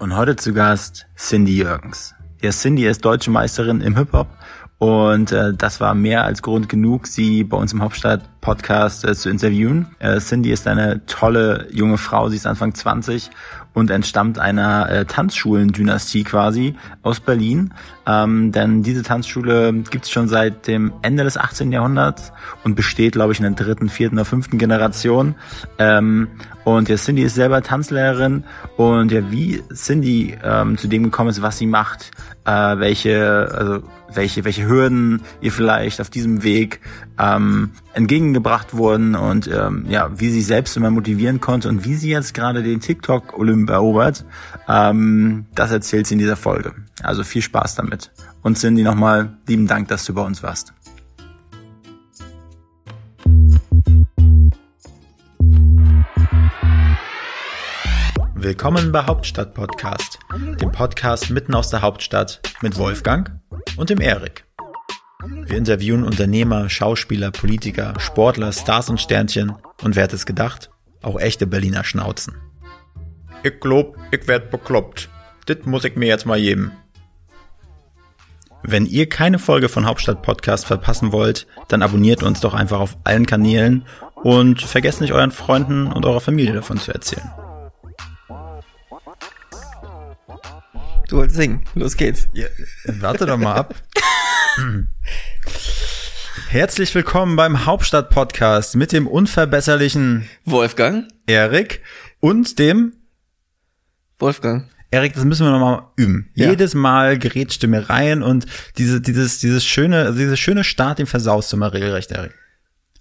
Und heute zu Gast Cindy Jürgens. Ja, Cindy ist deutsche Meisterin im Hip-Hop und äh, das war mehr als Grund genug, sie bei uns im Hauptstadt-Podcast äh, zu interviewen. Äh, Cindy ist eine tolle junge Frau, sie ist Anfang 20 und entstammt einer äh, Tanzschulendynastie quasi aus Berlin. Ähm, denn diese Tanzschule gibt's schon seit dem Ende des 18. Jahrhunderts und besteht, glaube ich, in der dritten, vierten oder fünften Generation. Ähm, und ja, Cindy ist selber Tanzlehrerin und ja, wie Cindy ähm, zu dem gekommen ist, was sie macht, äh, welche, also welche, welche Hürden ihr vielleicht auf diesem Weg ähm, entgegengebracht wurden und ähm, ja, wie sie selbst immer motivieren konnte und wie sie jetzt gerade den TikTok-Olymp erobert, ähm, das erzählt sie in dieser Folge. Also viel Spaß damit. Und Cindy nochmal lieben Dank, dass du bei uns warst. Willkommen bei Hauptstadt Podcast, dem Podcast mitten aus der Hauptstadt mit Wolfgang und dem Erik. Wir interviewen Unternehmer, Schauspieler, Politiker, Sportler, Stars und Sternchen und wer hätte es gedacht? Auch echte Berliner Schnauzen. Ich glaub, ich werd bekloppt. Dit muss ich mir jetzt mal geben. Wenn ihr keine Folge von Hauptstadt Podcast verpassen wollt, dann abonniert uns doch einfach auf allen Kanälen und vergesst nicht euren Freunden und eurer Familie davon zu erzählen. Du wolltest singen. Los geht's. Ja, warte doch mal ab. Herzlich willkommen beim Hauptstadt Podcast mit dem unverbesserlichen Wolfgang. Erik und dem Wolfgang. Erik, das müssen wir nochmal üben. Ja. Jedes Mal gerätst du mir rein und diese, dieses, dieses schöne, also dieses schöne Start, den versaust du mal regelrecht, Erik.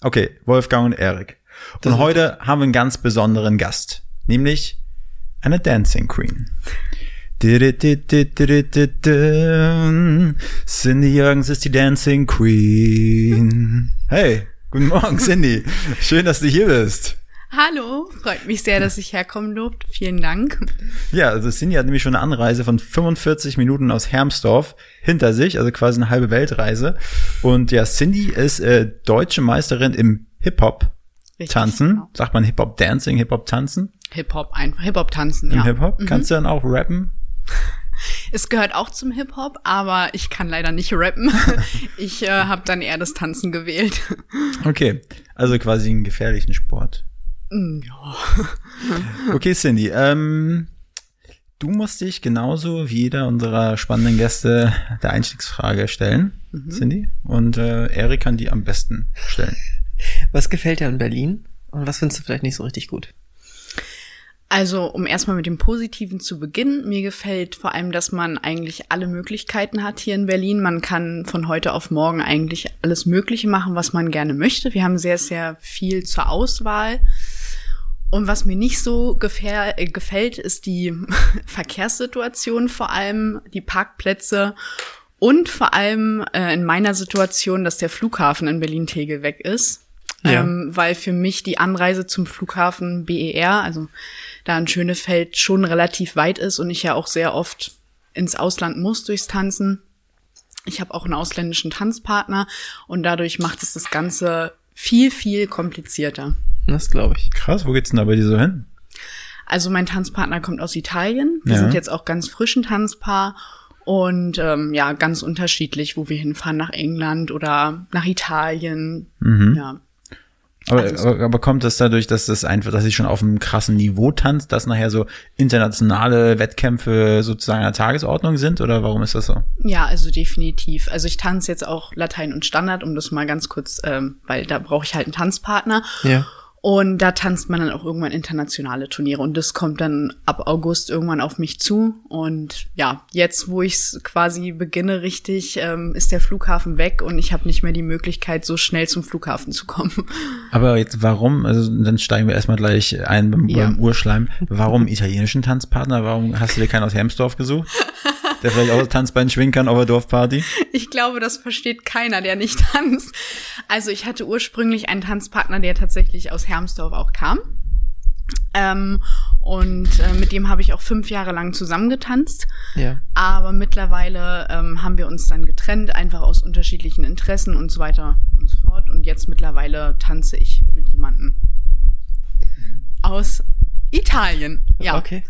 Okay, Wolfgang und Erik. Und heute haben wir einen ganz besonderen Gast, nämlich eine Dancing Queen. Cindy Jürgens ist die Dancing Queen. Hey, guten Morgen, Cindy. Schön, dass du hier bist. Hallo, freut mich sehr, dass ich herkommen durfte. Vielen Dank. Ja, also Cindy hat nämlich schon eine Anreise von 45 Minuten aus Hermsdorf hinter sich, also quasi eine halbe Weltreise. Und ja, Cindy ist äh, deutsche Meisterin im Hip-Hop tanzen. genau. Sagt man Hip-Hop Dancing, Hip-Hop einfach, Hip-Hop tanzen, Im ja. Hip-Hop? Kannst du dann auch rappen? Es gehört auch zum Hip-Hop, aber ich kann leider nicht rappen. Ich äh, habe dann eher das Tanzen gewählt. Okay, also quasi einen gefährlichen Sport. Mm, Ja. Okay, Cindy, ähm, du musst dich genauso wie jeder unserer spannenden Gäste der Einstiegsfrage stellen, Cindy. Und äh, Erik kann die am besten stellen. Was gefällt dir an Berlin? Und was findest du vielleicht nicht so richtig gut? Also, um erstmal mit dem Positiven zu beginnen, mir gefällt vor allem, dass man eigentlich alle Möglichkeiten hat hier in Berlin. Man kann von heute auf morgen eigentlich alles Mögliche machen, was man gerne möchte. Wir haben sehr, sehr viel zur Auswahl. Und was mir nicht so äh, gefällt, ist die Verkehrssituation vor allem, die Parkplätze und vor allem äh, in meiner Situation, dass der Flughafen in Berlin-Tegel weg ist. Ja. Ähm, weil für mich die Anreise zum Flughafen BER, also da in Schönefeld, schon relativ weit ist und ich ja auch sehr oft ins Ausland muss durchs Tanzen. Ich habe auch einen ausländischen Tanzpartner und dadurch macht es das Ganze viel, viel komplizierter. Das glaube ich. Krass, wo geht's denn da bei dir so hin? Also mein Tanzpartner kommt aus Italien. Wir Ja. sind jetzt auch ganz frisch ein Tanzpaar und ähm, ja, ganz unterschiedlich, wo wir hinfahren, nach England oder nach Italien. Ja. Aber, Also- aber, aber kommt das dadurch, dass das einfach, dass ich schon auf einem krassen Niveau tanzt, dass nachher so internationale Wettkämpfe sozusagen an der Tagesordnung sind oder warum ist das so? Ja, also definitiv. Also ich tanze jetzt auch Latein und Standard, um das mal ganz kurz, ähm, weil da brauche ich halt einen Tanzpartner. Ja. Und da tanzt man dann auch irgendwann internationale Turniere. Und das kommt dann ab August irgendwann auf mich zu. Und ja, jetzt, wo ich es quasi beginne richtig, ähm, ist der Flughafen weg und ich habe nicht mehr die Möglichkeit, so schnell zum Flughafen zu kommen. Aber jetzt warum, also dann steigen wir erstmal gleich ein beim, Ja. beim Urschleim. Warum italienischen Tanzpartner? Warum hast du dir keinen aus Helmsdorf gesucht? Der vielleicht auch das Tanzbein schwingen kann auf der Dorfparty? Ich glaube, das versteht keiner, der nicht tanzt. Also ich hatte ursprünglich einen Tanzpartner, der tatsächlich aus Hermsdorf auch kam. Ähm, und äh, mit dem habe ich auch fünf Jahre lang zusammengetanzt. Ja. Aber mittlerweile ähm, haben wir uns dann getrennt, einfach aus unterschiedlichen Interessen und so weiter und so fort. Und jetzt mittlerweile tanze ich mit jemandem aus Italien, ja. Okay.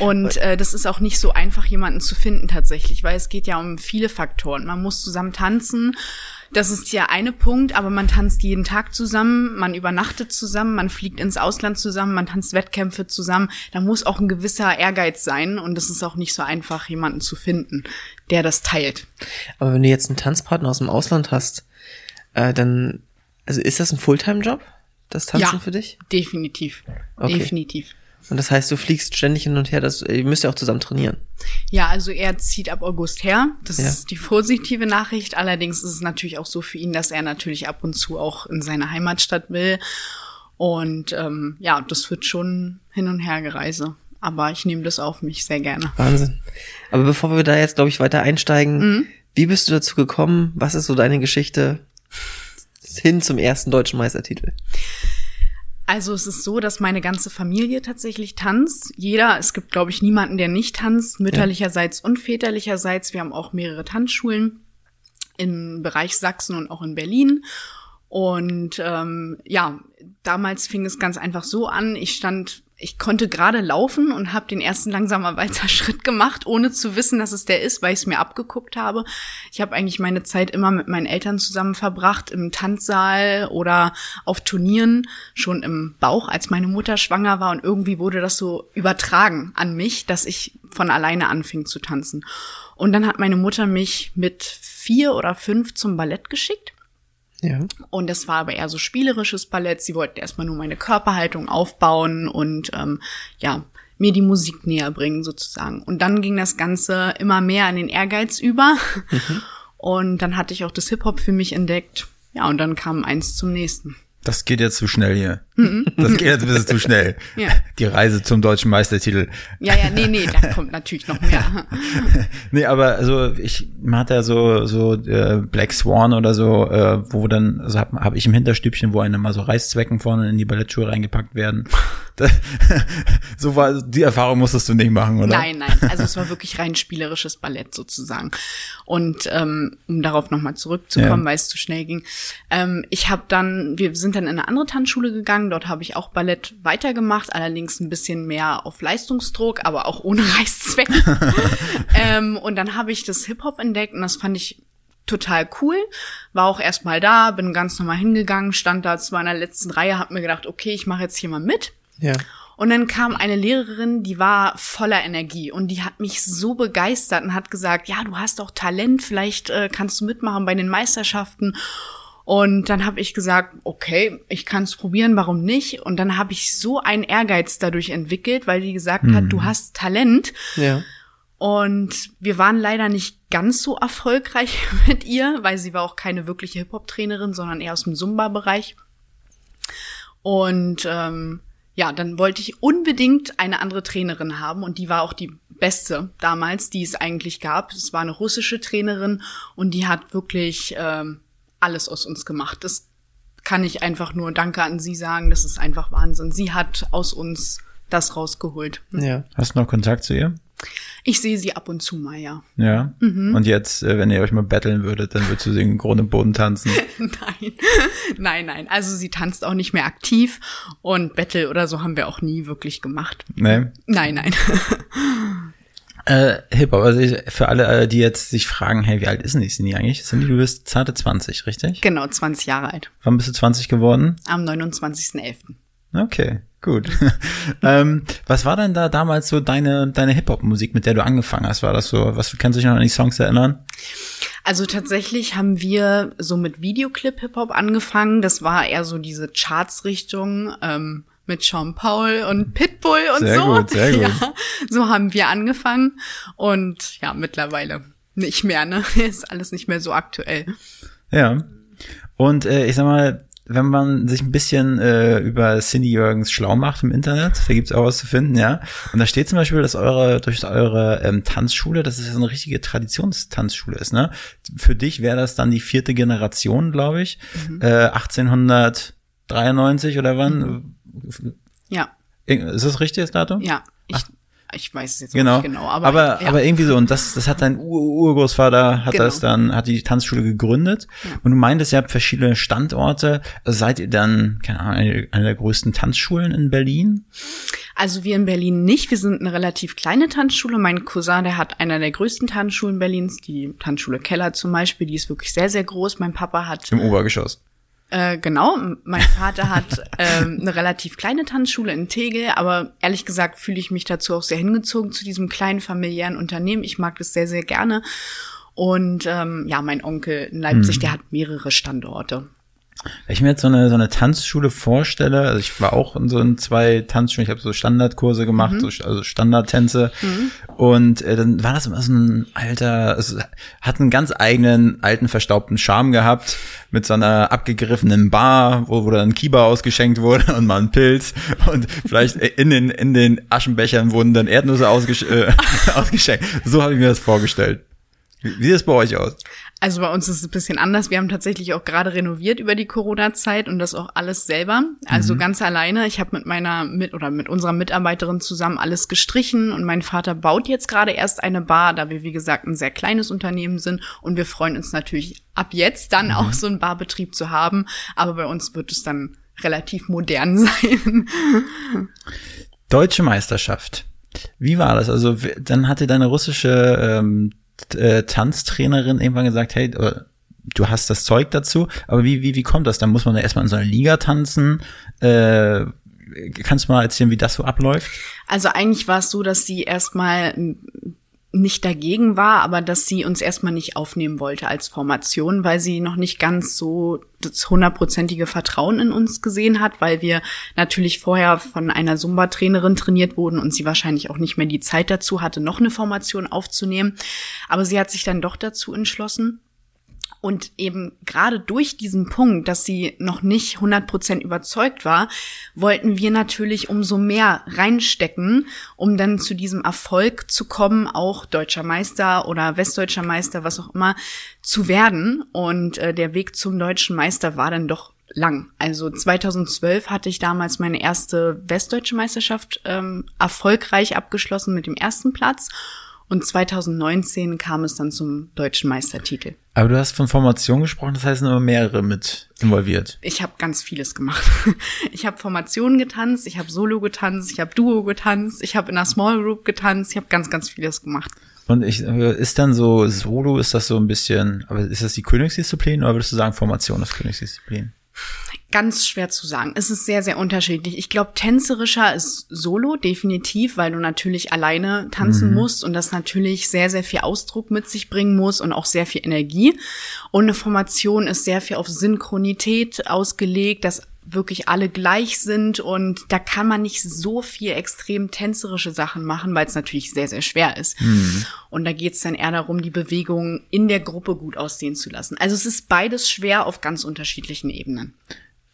Und äh, das ist auch nicht so einfach, jemanden zu finden tatsächlich, weil es geht ja um viele Faktoren. Man muss zusammen tanzen. Das ist ja eine Punkt, aber man tanzt jeden Tag zusammen, man übernachtet zusammen, man fliegt ins Ausland zusammen, man tanzt Wettkämpfe zusammen. Da muss auch ein gewisser Ehrgeiz sein und es ist auch nicht so einfach, jemanden zu finden, der das teilt. Aber wenn du jetzt einen Tanzpartner aus dem Ausland hast, äh, dann, also ist das ein Fulltime-Job, das Tanzen Ja. für dich? Definitiv. Okay. Definitiv. Und das heißt, du fliegst ständig hin und her, das, ihr müsst ja auch zusammen trainieren. Ja, also er zieht ab August her. Das Ja. ist die positive Nachricht. Allerdings ist es natürlich auch so für ihn, dass er natürlich ab und zu auch in seine Heimatstadt will. Und ähm, ja, das wird schon hin und her gereise. Aber ich nehme das auf mich sehr gerne. Wahnsinn. Aber bevor wir da jetzt, glaube ich, weiter einsteigen, Mhm. wie bist du dazu gekommen? Was ist so deine Geschichte hin zum ersten deutschen Meistertitel? Also es ist so, dass meine ganze Familie tatsächlich tanzt. Jeder, es gibt, glaube ich, niemanden, der nicht tanzt, mütterlicherseits und väterlicherseits. Wir haben auch mehrere Tanzschulen im Bereich Sachsen und auch in Berlin. Und ähm, ja, damals fing es ganz einfach so an. Ich stand, ich konnte gerade laufen und habe den ersten langsamer weiter Schritt gemacht, ohne zu wissen, dass es der ist, weil ich es mir abgeguckt habe. Ich habe eigentlich meine Zeit immer mit meinen Eltern zusammen verbracht, im Tanzsaal oder auf Turnieren, schon im Bauch, als meine Mutter schwanger war. Und irgendwie wurde das so übertragen an mich, dass ich von alleine anfing zu tanzen. Und dann hat meine Mutter mich mit vier oder fünf zum Ballett geschickt. Ja. Und das war aber eher so spielerisches Ballett. Sie wollten erstmal nur meine Körperhaltung aufbauen und ähm, ja, mir die Musik näher bringen sozusagen. Und dann ging das Ganze immer mehr an den Ehrgeiz über. Und dann hatte ich auch das Hip-Hop für mich entdeckt. Ja, und dann kam eins zum nächsten. Das geht jetzt zu schnell hier. Das geht jetzt ein bisschen zu schnell. Ja. Die Reise zum deutschen Meistertitel. Ja, ja, nee, nee, da kommt natürlich noch mehr. Nee, aber also ich man hat ja so so äh, Black Swan oder so, äh, wo dann also habe hab ich im Hinterstübchen, wo einem mal so Reißzwecken vorne in die Ballettschuhe reingepackt werden. Das, so war die Erfahrung musstest du nicht machen, oder? Nein, nein. Also es war wirklich rein spielerisches Ballett sozusagen. Und ähm, um darauf nochmal zurückzukommen, Ja. weil es zu schnell ging. Ähm, ich habe dann, wir sind dann in eine andere Tanzschule gegangen. Dort habe ich auch Ballett weitergemacht, allerdings ein bisschen mehr auf Leistungsdruck, aber auch ohne Reißzwecken. ähm, und dann habe ich das Hip-Hop entdeckt und das fand ich total cool. War auch erstmal da, bin ganz normal hingegangen, stand da zwar in der letzten Reihe, hab mir gedacht, okay, ich mache jetzt hier mal mit. Ja. Und dann kam eine Lehrerin, die war voller Energie und die hat mich so begeistert und hat gesagt, ja, du hast doch Talent, vielleicht äh, kannst du mitmachen bei den Meisterschaften. Und dann habe ich gesagt, okay, ich kann es probieren, warum nicht? Und dann habe ich so einen Ehrgeiz dadurch entwickelt, weil die gesagt hat, du hast Talent. Ja. Und wir waren leider nicht ganz so erfolgreich mit ihr, weil sie war auch keine wirkliche Hip-Hop-Trainerin, sondern eher aus dem Zumba-Bereich. Und ähm, ja, dann wollte ich unbedingt eine andere Trainerin haben und die war auch die beste damals, die es eigentlich gab. Es war eine russische Trainerin und die hat wirklich ähm, alles aus uns gemacht. Das kann ich einfach nur Danke an sie sagen. Das ist einfach Wahnsinn. Sie hat aus uns das rausgeholt. Ja. Hast du noch Kontakt zu ihr? Ich sehe sie ab und zu mal, ja. Ja. Mhm. Und jetzt, äh, wenn ihr euch mal battlen würdet, dann würdest du sie im Grund und Boden tanzen. Nein, nein, nein. Also sie tanzt auch nicht mehr aktiv und Battle oder so haben wir auch nie wirklich gemacht. Ne? Nein, nein. Äh, Hip-Hop, also ich, für alle, äh, die jetzt sich fragen, hey, wie alt ist denn die Cindy eigentlich? Cindy, du bist zarte 20, richtig? genau, 20 Jahre alt. Wann bist du 20 geworden? Am 29.11. Okay, gut. ähm, was war denn da damals so deine, deine Hip-Hop-Musik, mit der du angefangen hast? War das so, was kannst du dich noch an die Songs erinnern? Also tatsächlich haben wir so mit Videoclip-Hip-Hop angefangen. Das war eher so diese Charts-Richtung ähm, mit Sean Paul und Pitbull und Sehr so. gut, sehr gut. Ja, so haben wir angefangen. Und ja, mittlerweile nicht mehr, ne? Ist alles nicht mehr so aktuell. Ja. Und äh, ich sag mal, wenn man sich ein bisschen äh, über Cindy Jürgens schlau macht im Internet, da gibt's auch was zu finden, ja. Und da steht zum Beispiel, dass eure durch eure ähm, Tanzschule, dass es eine richtige Traditionstanzschule ist, ne? Für dich wäre das dann die vierte Generation, glaube ich, äh, 1893 oder wann? Ja, Ist das richtig, das Datum? ja. Ich, ich weiß es jetzt Genau. nicht genau, aber, aber, ja. aber irgendwie so. Und das, das hat dein Ur Urgroßvater hat Genau. das dann, hat die Tanzschule gegründet. Und du meintest, ihr habt verschiedene Standorte. Also seid ihr dann, keine Ahnung, eine, eine der größten Tanzschulen in Berlin? Also wir in Berlin nicht. Wir sind eine relativ kleine Tanzschule. Mein Cousin, der hat einer der größten Tanzschulen Berlins, die Tanzschule Keller zum Beispiel. Die ist wirklich sehr, sehr groß. Mein Papa hat Im Obergeschoss. Äh, genau, mein Vater hat ähm, eine relativ kleine Tanzschule in Tegel, aber ehrlich gesagt fühle ich mich dazu auch sehr hingezogen zu diesem kleinen familiären Unternehmen. Ich mag das sehr, sehr gerne. Und ähm, ja, mein Onkel in Leipzig, der hat mehrere Standorte. Wenn ich mir jetzt so eine, so eine Tanzschule vorstelle, also ich war auch in so in zwei Tanzschulen, ich habe so Standardkurse gemacht, Mhm. so, also Standardtänze. Und äh, dann war das immer so ein alter, es hat einen ganz eigenen, alten, verstaubten Charme gehabt, mit so einer abgegriffenen Bar, wo, wo dann Kiba ausgeschenkt wurde und mal ein Pilz. Und vielleicht in den, in den Aschenbechern wurden dann Erdnüsse ausgesch äh, ausgeschenkt. So habe ich mir das vorgestellt. Wie, wie sieht es bei euch aus? Also bei uns ist es ein bisschen anders. Wir haben tatsächlich auch gerade renoviert über die Corona-Zeit und das auch alles selber. Also ganz alleine. Ich habe mit meiner mit oder mit unserer Mitarbeiterin zusammen alles gestrichen und mein Vater baut jetzt gerade erst eine Bar, da wir wie gesagt ein sehr kleines Unternehmen sind und wir freuen uns natürlich ab jetzt dann auch so einen Barbetrieb zu haben. Aber bei uns wird es dann relativ modern sein. Deutsche Meisterschaft. Wie war das? Also dann hatte deine russische ähm, äh, Tanztrainerin irgendwann gesagt, hey, äh, du hast das Zeug dazu, aber wie, wie, wie kommt das? Dann muss man ja erstmal in so einer Liga tanzen. Äh, kannst du mal erzählen, wie das so abläuft? Also eigentlich war es so, dass sie erstmal nicht dagegen war, aber dass sie uns erstmal nicht aufnehmen wollte als Formation, weil sie noch nicht ganz so das hundertprozentige Vertrauen in uns gesehen hat, weil wir natürlich vorher von einer Zumba-Trainerin trainiert wurden und sie wahrscheinlich auch nicht mehr die Zeit dazu hatte, noch eine Formation aufzunehmen. Aber sie hat sich dann doch dazu entschlossen. Und eben gerade durch diesen Punkt, dass sie noch nicht 100% überzeugt war, wollten wir natürlich umso mehr reinstecken, um dann zu diesem Erfolg zu kommen, auch deutscher Meister oder westdeutscher Meister, was auch immer, zu werden. Und äh, der Weg zum deutschen Meister war dann doch lang. Also 2012 hatte ich damals meine erste westdeutsche Meisterschaft ähm, erfolgreich abgeschlossen mit dem ersten Platz. Und 2019 kam es dann zum deutschen Meistertitel. Aber du hast von Formation gesprochen, das heißt immer mehrere mit involviert. Ich habe ganz vieles gemacht. Ich habe Formationen getanzt, ich habe Solo getanzt, ich habe Duo getanzt, ich habe in einer Small Group getanzt, ich habe ganz, ganz vieles gemacht. Und ich, ist dann so Solo, ist das so ein bisschen, aber ist das die Königsdisziplin oder würdest du sagen Formation ist Königsdisziplin? Ganz schwer zu sagen. Es ist sehr, sehr unterschiedlich. Ich glaube, tänzerischer ist Solo, definitiv, weil du natürlich alleine tanzen musst und das natürlich sehr, sehr viel Ausdruck mit sich bringen muss und auch sehr viel Energie. Und eine Formation ist sehr viel auf Synchronität ausgelegt, dass wirklich alle gleich sind und da kann man nicht so viel extrem tänzerische Sachen machen, weil es natürlich sehr, sehr schwer ist. Und da geht es dann eher darum, die Bewegung in der Gruppe gut aussehen zu lassen. Also es ist beides schwer auf ganz unterschiedlichen Ebenen.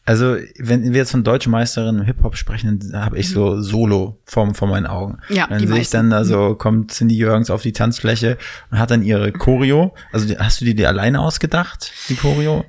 Also, wenn wir jetzt von deutschen Meisterinnen im Hip-Hop sprechen, dann habe ich so Solo vor, vor meinen Augen. Ja, dann die sehe ich dann, also kommt Cindy Jürgens auf die Tanzfläche und hat dann ihre Choreo. Also die- hast du die dir alleine ausgedacht, die Choreo?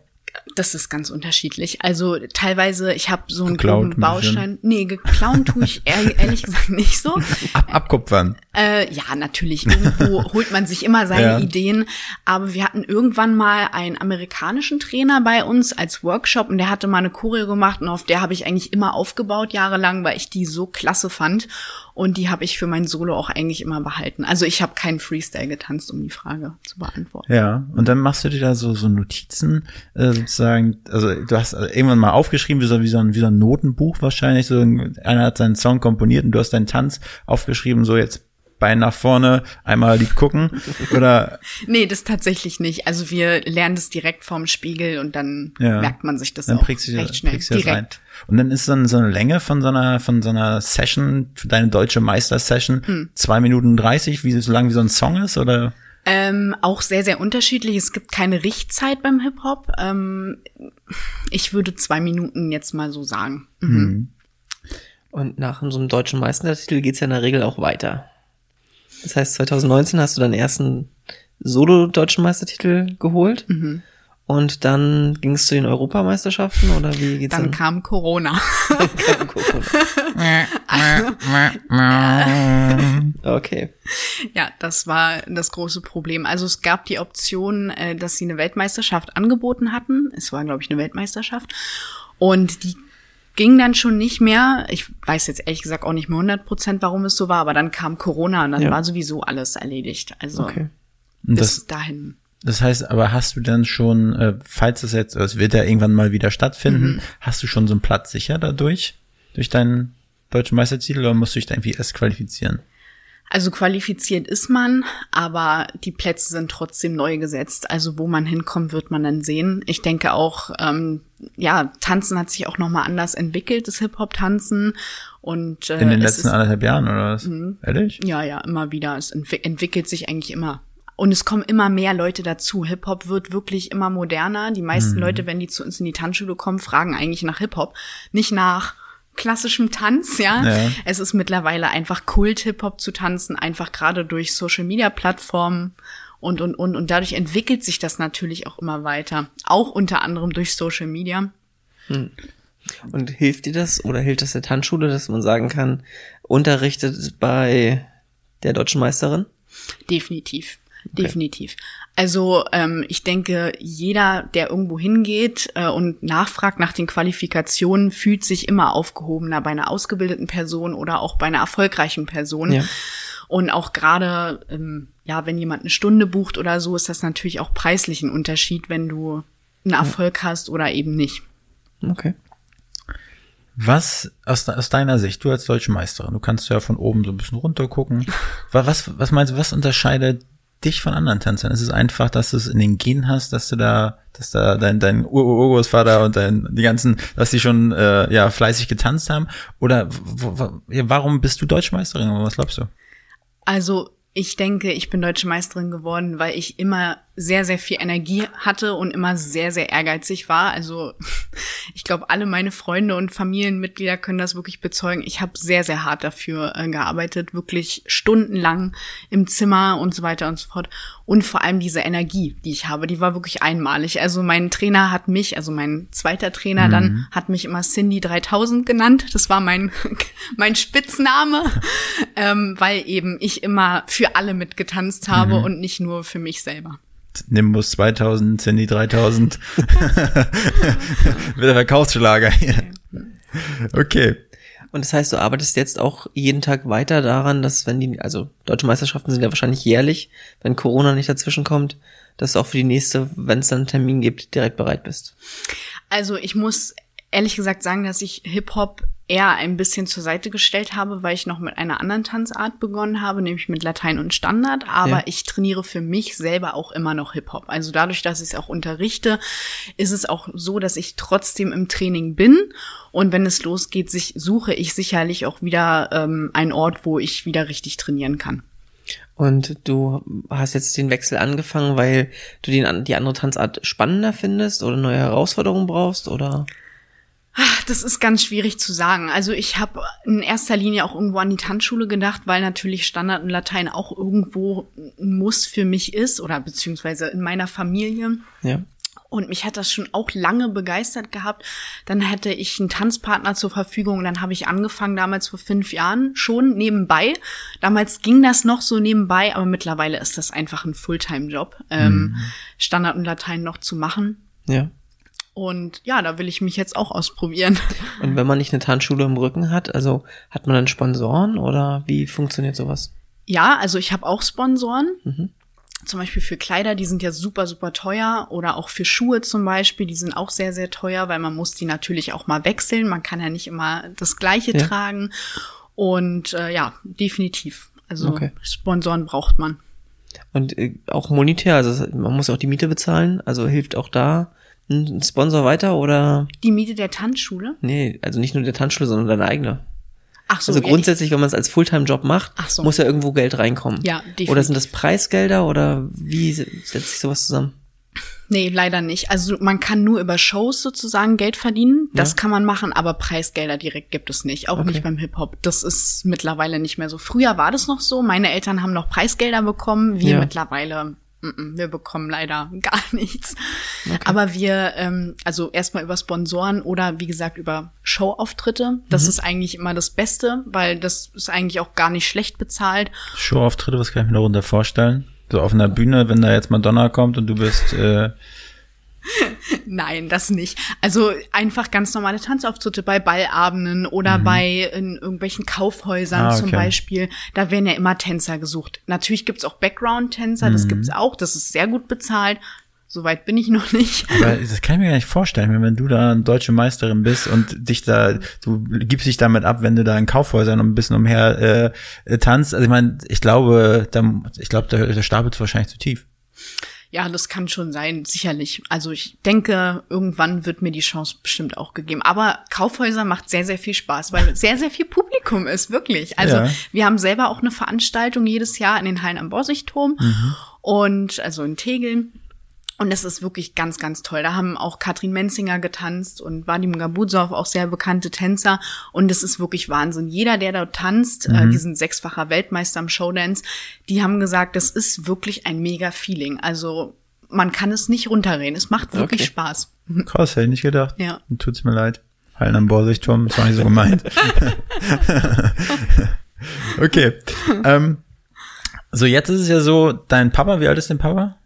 Das ist ganz unterschiedlich. Also teilweise, ich habe so einen groben. Baustein. Nee, geklauen tue ich ehr- ehrlich gesagt nicht so. Ab, abkupfern. Äh, ja, natürlich. Irgendwo holt man sich immer seine Ja. Ideen. Aber wir hatten irgendwann mal einen amerikanischen Trainer bei uns als Workshop und der hatte mal eine Choreo gemacht und auf der habe ich eigentlich immer aufgebaut jahrelang, weil ich die so klasse fand. Und die habe ich für mein Solo auch eigentlich immer behalten. Also ich habe keinen Freestyle getanzt, um die Frage zu beantworten. Ja, und dann machst du dir da so, so Notizen, äh, sozusagen, also du hast äh, irgendwann mal aufgeschrieben, wie so, wie so, ein, wie so ein Notenbuch wahrscheinlich, so ein- einer hat seinen Song komponiert und du hast deinen Tanz aufgeschrieben, so jetzt Bein nach vorne, einmal lieb gucken, oder, Nee, das tatsächlich nicht. Also wir lernen das direkt vorm Spiegel und dann Ja. merkt man sich das dann auch prägst du, recht schnell. direkt. Und dann ist dann so eine Länge von so einer, von so einer Session, für deine deutsche Meister-Session, Hm. zwei Minuten dreißig, wie so lang wie so ein Song ist, oder? Ähm, auch sehr, sehr unterschiedlich. Es gibt keine Richtzeit beim Hip-Hop. Ähm, ich würde zwei Minuten jetzt mal so sagen. Mhm. Und nach so einem deutschen Meistertitel geht's ja in der Regel auch weiter. Das heißt, 2019 hast du deinen ersten Solo-deutschen Meistertitel geholt. Und dann ging es zu den Europameisterschaften oder wie geht's Dann dann? kam Corona. kam Corona. Okay. ja, das war das große Problem. Also es gab die Option, äh, dass sie eine Weltmeisterschaft angeboten hatten. Es war, glaube ich, eine Weltmeisterschaft. Und die ging dann schon nicht mehr. Ich weiß jetzt ehrlich gesagt auch nicht mehr 100 Prozent, warum es so war, aber dann kam Corona und dann Ja. war sowieso alles erledigt. Also Okay. Und bis das, dahin. das heißt, aber hast du dann schon, äh, falls das jetzt, es wird ja irgendwann mal wieder stattfinden, hast du schon so einen Platz sicher dadurch? Durch deinen deutschen Meistertitel oder musst du dich da irgendwie erst qualifizieren? Also qualifiziert ist man, aber die Plätze sind trotzdem neu gesetzt. Also wo man hinkommt, wird man dann sehen. Ich denke auch, ähm, ja, Tanzen hat sich auch nochmal anders entwickelt, das Hip-Hop-Tanzen. Und äh, In den letzten ist, Mhm. anderthalb Jahren oder was? Ehrlich? ja, ja, immer wieder. Es entwi entwickelt sich eigentlich immer. Und es kommen immer mehr Leute dazu. Hip-Hop wird wirklich immer moderner. Die meisten Leute, wenn die zu uns in die Tanzschule kommen, fragen eigentlich nach Hip-Hop, nicht nach klassischem Tanz, ja. Ja. Es ist mittlerweile einfach Kult, Hip-Hop zu tanzen, einfach gerade durch Social-Media-Plattformen und, und, und. Und dadurch entwickelt sich das natürlich auch immer weiter. Auch unter anderem durch Social Media. Und hilft dir das oder hilft das der Tanzschule, dass man sagen kann, unterrichtet bei der deutschen Meisterin? Definitiv. Definitiv. Also ähm, ich denke, jeder, der irgendwo hingeht äh, und nachfragt nach den Qualifikationen, fühlt sich immer aufgehobener bei einer ausgebildeten Person oder auch bei einer erfolgreichen Person. Ja. Und auch gerade, ähm, ja, wenn jemand eine Stunde bucht oder so, ist das natürlich auch preislich ein Unterschied, wenn du einen Erfolg hast oder eben nicht. Okay. Was aus, aus deiner Sicht, du als deutsche Meisterin, du kannst ja von oben so ein bisschen runter gucken. Wa- Was, was meinst du, was unterscheidet dich von anderen Tänzern? Ist es einfach, dass du es in den Gen hast, dass du da, dass da dein, dein Ur -Ur Urgroßvater und dein, die ganzen, dass die schon äh, ja fleißig getanzt haben? Oder warum bist du deutsche Meisterin? Was glaubst du? Also ich denke, ich bin deutsche Meisterin geworden, weil ich immer sehr, sehr viel Energie hatte und immer sehr, sehr ehrgeizig war. Also ich glaube, alle meine Freunde und Familienmitglieder können das wirklich bezeugen. Ich habe sehr, sehr hart dafür äh, gearbeitet, wirklich stundenlang im Zimmer und so weiter und so fort. Und vor allem diese Energie, die ich habe, die war wirklich einmalig. Also mein Trainer hat mich, also mein zweiter Trainer dann, hat mich immer Cindy 3000 genannt. Das war mein, mein Spitzname, ähm, weil eben ich immer für alle mitgetanzt habe und nicht nur für mich selber. Nimbus 2000, Cindy 3000. Wird der Verkaufsschlager hier. Okay. Und das heißt, du arbeitest jetzt auch jeden Tag weiter daran, dass wenn die, also deutsche Meisterschaften sind ja wahrscheinlich jährlich, wenn Corona nicht dazwischen kommt, dass du auch für die nächste, wenn es dann einen Termin gibt, direkt bereit bist. Also ich muss ehrlich gesagt sagen, dass ich Hip-Hop eher ein bisschen zur Seite gestellt habe, weil ich noch mit einer anderen Tanzart begonnen habe, nämlich mit Latein und Standard. Aber Ja. ich trainiere für mich selber auch immer noch Hip-Hop. Also dadurch, dass ich es auch unterrichte, ist es auch so, dass ich trotzdem im Training bin. Und wenn es losgeht, sich, suche ich sicherlich auch wieder ähm, einen Ort, wo ich wieder richtig trainieren kann. Und du hast jetzt den Wechsel angefangen, weil du den, die andere Tanzart spannender findest oder neue Herausforderungen brauchst oder? Das ist ganz schwierig zu sagen. Also ich habe in erster Linie auch irgendwo an die Tanzschule gedacht, weil natürlich Standard und Latein auch irgendwo ein Muss für mich ist oder beziehungsweise in meiner Familie. Ja. Und mich hat das schon auch lange begeistert gehabt. Dann hätte ich einen Tanzpartner zur Verfügung. Dann habe ich angefangen, damals vor fünf Jahren schon nebenbei. Damals ging das noch so nebenbei, aber mittlerweile ist das einfach ein Fulltime-Job, ähm, Standard und Latein noch zu machen. Ja. Und ja, da will ich mich jetzt auch ausprobieren. Und wenn man nicht eine Tanzschule im Rücken hat, also hat man dann Sponsoren oder wie funktioniert sowas? Ja, also ich habe auch Sponsoren. Zum Beispiel für Kleider, die sind ja super, super teuer. Oder auch für Schuhe zum Beispiel, die sind auch sehr, sehr teuer, weil man muss die natürlich auch mal wechseln. Man kann ja nicht immer das Gleiche Ja. tragen. Und äh, ja, definitiv. Also Okay. Sponsoren braucht man. Und äh, auch monetär, also man muss auch die Miete bezahlen, also hilft auch da ein Sponsor weiter oder? Die Miete der Tanzschule? Nee, also nicht nur der Tanzschule, sondern deine eigene. Ach so, Also ja, grundsätzlich, wenn man es als Fulltime-Job macht, Ach so. muss ja irgendwo Geld reinkommen. Ja, definitiv. Oder sind das Preisgelder oder wie se- setzt sich sowas zusammen? Nee, leider nicht. Also man kann nur über Shows sozusagen Geld verdienen. Das Ja. kann man machen, aber Preisgelder direkt gibt es nicht. Auch Okay. nicht beim Hip-Hop. Das ist mittlerweile nicht mehr so. Früher war das noch so. Meine Eltern haben noch Preisgelder bekommen. Wir Ja. mittlerweile, wir bekommen leider gar nichts. Aber wir, ähm, also erstmal über Sponsoren oder wie gesagt über Showauftritte. Das ist eigentlich immer das Beste, weil das ist eigentlich auch gar nicht schlecht bezahlt. Showauftritte, was kann ich mir darunter vorstellen? So auf einer Bühne, wenn da jetzt Madonna kommt und du bist äh, Nein, das nicht. Also einfach ganz normale Tanzauftritte bei Ballabenden oder mhm. bei in irgendwelchen Kaufhäusern ah, okay. zum Beispiel. Da werden ja immer Tänzer gesucht. Natürlich gibt's auch Background-Tänzer, mhm. das gibt's auch. Das ist sehr gut bezahlt. Soweit bin ich noch nicht. Aber das kann ich mir gar nicht vorstellen, wenn du da eine deutsche Meisterin bist und dich da, du gibst dich damit ab, wenn du da in Kaufhäusern ein bisschen umher äh, tanzt. Also ich meine, ich glaube, da, ich glaube, der, der stapelt wahrscheinlich zu tief. Ja, das kann schon sein, sicherlich. Also ich denke, irgendwann wird mir die Chance bestimmt auch gegeben. Aber Kaufhäuser macht sehr, sehr viel Spaß, weil sehr, sehr viel Publikum ist, wirklich. Also ja. wir haben selber auch eine Veranstaltung jedes Jahr in den Hallen am Borsigturm mhm. und also in Tegeln. Und das ist wirklich ganz, ganz toll. Da haben auch Katrin Menzinger getanzt und Vadim Gabuzov, auch sehr bekannte Tänzer. Und es ist wirklich Wahnsinn. Jeder, der dort tanzt, äh, mhm. äh, diesen sechsfacher Weltmeister im Showdance, die haben gesagt, das ist wirklich ein mega Feeling. Also man kann es nicht runterreden. Es macht wirklich okay. Spaß. Krass, hätte ich nicht gedacht. Ja. Tut's mir leid. Hallen am Borsigturm, das war nicht so gemeint. okay. Ähm, so, jetzt ist es ja so, dein Papa, wie alt ist dein Papa?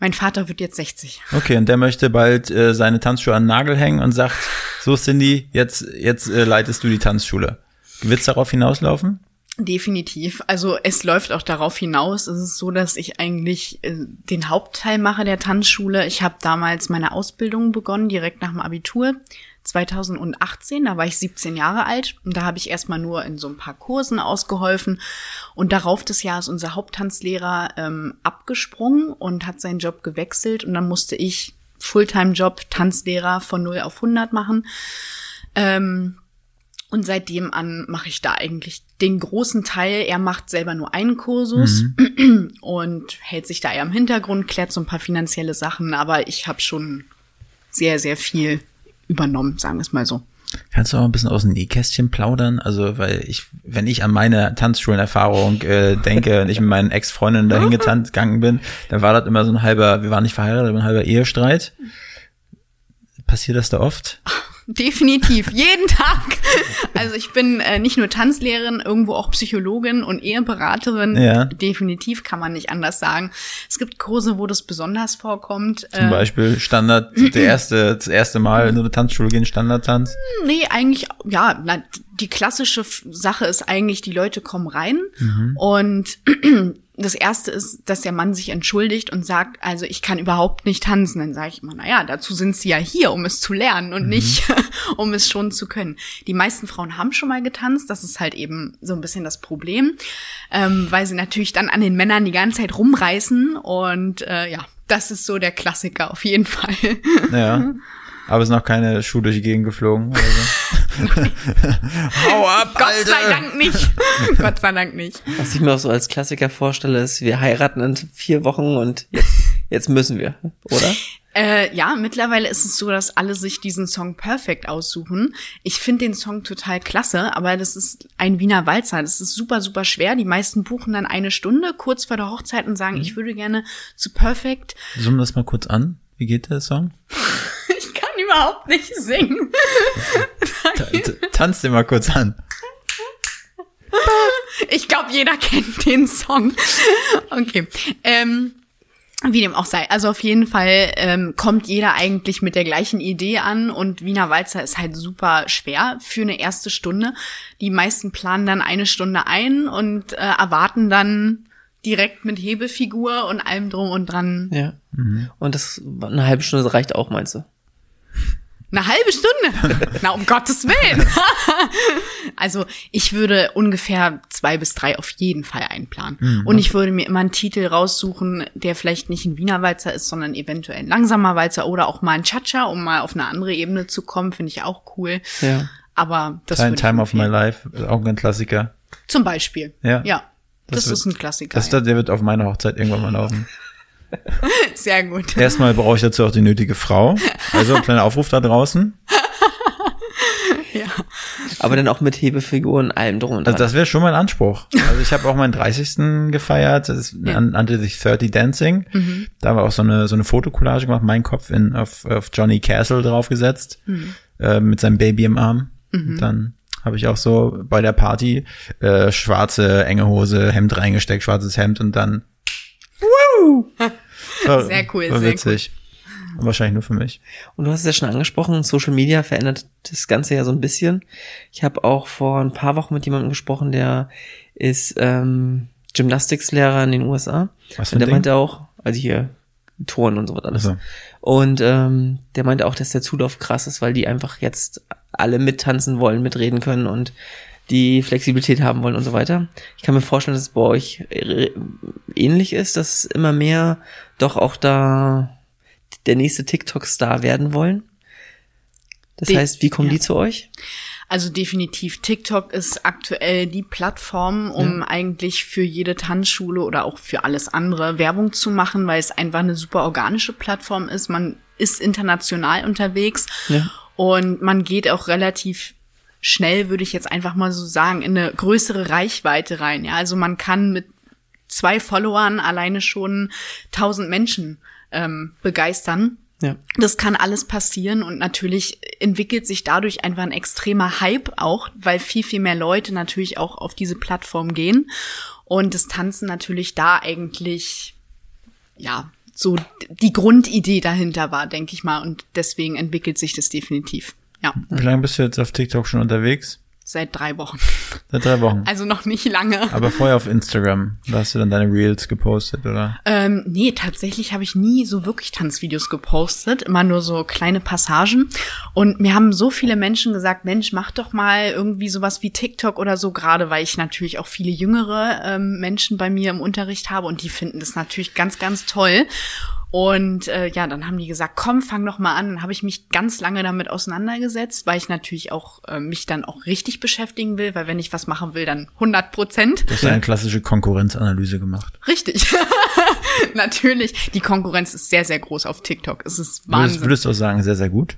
Mein Vater wird jetzt 60. Okay, und der möchte bald äh, seine Tanzschuhe an den Nagel hängen und sagt, so Cindy, jetzt, jetzt äh, leitest du die Tanzschule. Wird's darauf hinauslaufen? Definitiv. Also es läuft auch darauf hinaus. Es ist so, dass ich eigentlich äh, den Hauptteil mache der Tanzschule. Ich habe damals meine Ausbildung begonnen, direkt nach dem Abitur. 2018, da war ich 17 Jahre alt und da habe ich erstmal nur in so ein paar Kursen ausgeholfen und darauf des Jahres unser Haupttanzlehrer ähm, abgesprungen und hat seinen Job gewechselt und dann musste ich Fulltime-Job Tanzlehrer von 0 auf 100 machen. Ähm, und seitdem an mache ich da eigentlich den großen Teil. Er macht selber nur einen Kursus mhm. und hält sich da eher im Hintergrund, klärt so ein paar finanzielle Sachen, aber ich habe schon sehr, sehr viel übernommen, sagen wir es mal so. Kannst du auch ein bisschen aus dem Nähkästchen plaudern? Also, weil ich, wenn ich an meine Tanzschulenerfahrung äh, denke und ich mit meinen Ex-Freundinnen dahin gegangen bin, dann war das immer so ein halber, wir waren nicht verheiratet, aber ein halber Ehestreit. Passiert das da oft? Definitiv, jeden Tag. Also ich bin äh, nicht nur Tanzlehrerin, irgendwo auch Psychologin und Eheberaterin. Ja. Definitiv kann man nicht anders sagen. Es gibt Kurse, wo das besonders vorkommt. Zum äh, Beispiel Standard, der erste, das erste Mal in eine Tanzschule gehen, Standardtanz? Nee, eigentlich, ja, na, die klassische Sache ist eigentlich, die Leute kommen rein mhm. und das erste ist, dass der Mann sich entschuldigt und sagt, also ich kann überhaupt nicht tanzen. Dann sage ich immer, naja, dazu sind sie ja hier, um es zu lernen und mhm. nicht, um es schon zu können. Die meisten Frauen haben schon mal getanzt, das ist halt eben so ein bisschen das Problem, ähm, weil sie natürlich dann an den Männern die ganze Zeit rumreißen und äh, ja, das ist so der Klassiker auf jeden Fall. Ja. Aber es ist noch keine Schuhe durch die Gegend geflogen. Oder so. Hau ab, Gott Alter. sei Dank nicht. Gott sei Dank nicht. Was ich mir auch so als Klassiker vorstelle, ist, wir heiraten in vier Wochen und jetzt, jetzt müssen wir, oder? Äh, ja, mittlerweile ist es so, dass alle sich diesen Song perfekt aussuchen. Ich finde den Song total klasse, aber das ist ein Wiener Walzer. Das ist super, super schwer. Die meisten buchen dann eine Stunde kurz vor der Hochzeit und sagen, mhm. ich würde gerne zu Perfect. Summen das mal kurz an. Wie geht der Song? überhaupt nicht singen. Tanz dir mal kurz an. Ich glaube, jeder kennt den Song. Okay. Ähm, wie dem auch sei. Also auf jeden Fall ähm, kommt jeder eigentlich mit der gleichen Idee an und Wiener Walzer ist halt super schwer für eine erste Stunde. Die meisten planen dann eine Stunde ein und äh, erwarten dann direkt mit Hebefigur und allem drum und dran. Ja. Mhm. Und das eine halbe Stunde reicht auch, meinst du? Eine halbe Stunde? Na, um Gottes Willen. also ich würde ungefähr zwei bis drei auf jeden Fall einplanen. Mhm. Und ich würde mir immer einen Titel raussuchen, der vielleicht nicht ein Wiener Walzer ist, sondern eventuell ein langsamer Walzer oder auch mal ein Cha-Cha, um mal auf eine andere Ebene zu kommen, finde ich auch cool. Ja. Aber das Time, Time of My Life, auch ein Klassiker. Zum Beispiel. Ja. Ja. Das, das wird, ist ein Klassiker. Das, ja. der wird auf meiner Hochzeit irgendwann mal laufen. Sehr gut. Erstmal brauche ich dazu auch die nötige Frau. Also ein kleiner Aufruf da draußen. ja. Aber dann auch mit Hebefiguren, allem drum und dran. Also das wäre schon mein Anspruch. Also ich habe auch meinen 30. gefeiert. Das ja. nannte sich 30 Dancing. Mhm. Da war auch so eine so eine Fotokollage gemacht, mein Kopf in auf, auf Johnny Castle draufgesetzt mhm. äh, mit seinem Baby im Arm. Mhm. Dann habe ich auch so bei der Party äh, schwarze enge Hose, Hemd reingesteckt, schwarzes Hemd und dann Woo! Sehr cool, war sehr witzig. cool. Wahrscheinlich nur für mich. Und du hast es ja schon angesprochen, Social Media verändert das Ganze ja so ein bisschen. Ich habe auch vor ein paar Wochen mit jemandem gesprochen, der ist ähm, Gymnastikslehrer in den USA. Was für Und der Ding? meinte auch, also hier Touren und so was alles. Also, Und ähm, der meinte auch, dass der Zulauf krass ist, weil die einfach jetzt alle mittanzen wollen, mitreden können und die Flexibilität haben wollen und so weiter. Ich kann mir vorstellen, dass es bei euch äh, ähnlich ist, dass immer mehr doch auch da der nächste TikTok-Star werden wollen. Das Die- heißt, wie kommen ja. die zu euch? Also definitiv, TikTok ist aktuell die Plattform, um eigentlich für jede Tanzschule oder auch für alles andere Werbung zu machen, weil es einfach eine super organische Plattform ist. Man ist international unterwegs Ja. und man geht auch relativ schnell, würde ich jetzt einfach mal so sagen, in eine größere Reichweite rein. Ja, also man kann mit zwei Followern alleine schon tausend Menschen ähm, begeistern. Ja. Das kann alles passieren und natürlich entwickelt sich dadurch einfach ein extremer Hype auch, weil viel, viel mehr Leute natürlich auch auf diese Plattform gehen und das Tanzen natürlich da eigentlich, ja, so die Grundidee dahinter war, denke ich mal und deswegen entwickelt sich das definitiv. Ja, wie lange bist du jetzt auf TikTok schon unterwegs? seit drei Wochen. Seit drei Wochen. Also noch nicht lange. Aber vorher auf Instagram. Da hast du dann deine Reels gepostet, oder? Ähm, nee, tatsächlich habe ich nie so wirklich Tanzvideos gepostet, immer nur so kleine Passagen. Und mir haben so viele Menschen gesagt, Mensch, mach doch mal irgendwie sowas wie TikTok oder so, gerade weil ich natürlich auch viele jüngere ähm, Menschen bei mir im Unterricht habe und die finden das natürlich ganz, ganz toll. Und äh, ja, dann haben die gesagt, komm, fang doch mal an. Dann habe ich mich ganz lange damit auseinandergesetzt, weil ich natürlich auch äh, mich dann auch richtig beschäftigen will, weil wenn ich was machen will, dann 100 Prozent. Du hast eine klassische Konkurrenzanalyse gemacht. Richtig. Natürlich. Die Konkurrenz ist sehr, sehr groß auf TikTok. Es ist Würdest, Wahnsinn. würdest du auch sagen, sehr, sehr gut?